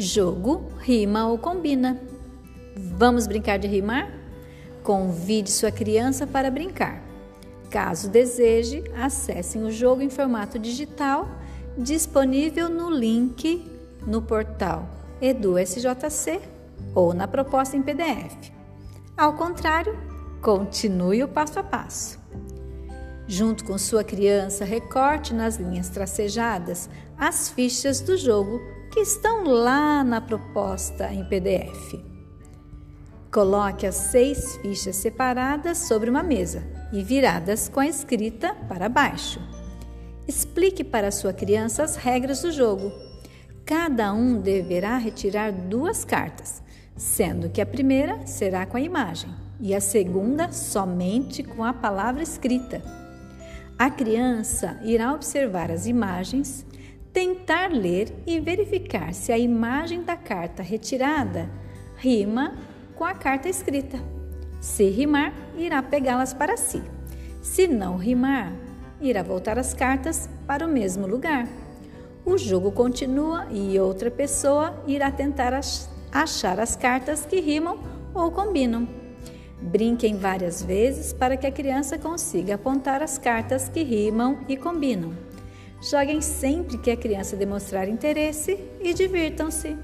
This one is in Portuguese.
Jogo rima ou combina. Vamos brincar de rimar? Convide sua criança para brincar. Caso deseje, acessem o jogo em formato digital disponível no link no portal EduSJC ou na proposta em PDF. Ao contrário, continue o passo a passo. Junto com sua criança, recorte nas linhas tracejadas as fichas do jogo que estão lá na proposta em PDF. Coloque as seis fichas separadas sobre uma mesa e viradas com a escrita para baixo. Explique para sua criança as regras do jogo. Cada um deverá retirar duas cartas, sendo que a primeira será com a imagem e a segunda somente com a palavra escrita. A criança irá observar as imagens tentar ler e verificar se a imagem da carta retirada rima com a carta escrita. Se rimar, irá pegá-las para si. Se não rimar, irá voltar as cartas para o mesmo lugar. O jogo continua e outra pessoa irá tentar achar as cartas que rimam ou combinam. Brinquem várias vezes para que a criança consiga apontar as cartas que rimam e combinam. Joguem sempre que a criança demonstrar interesse e divirtam-se.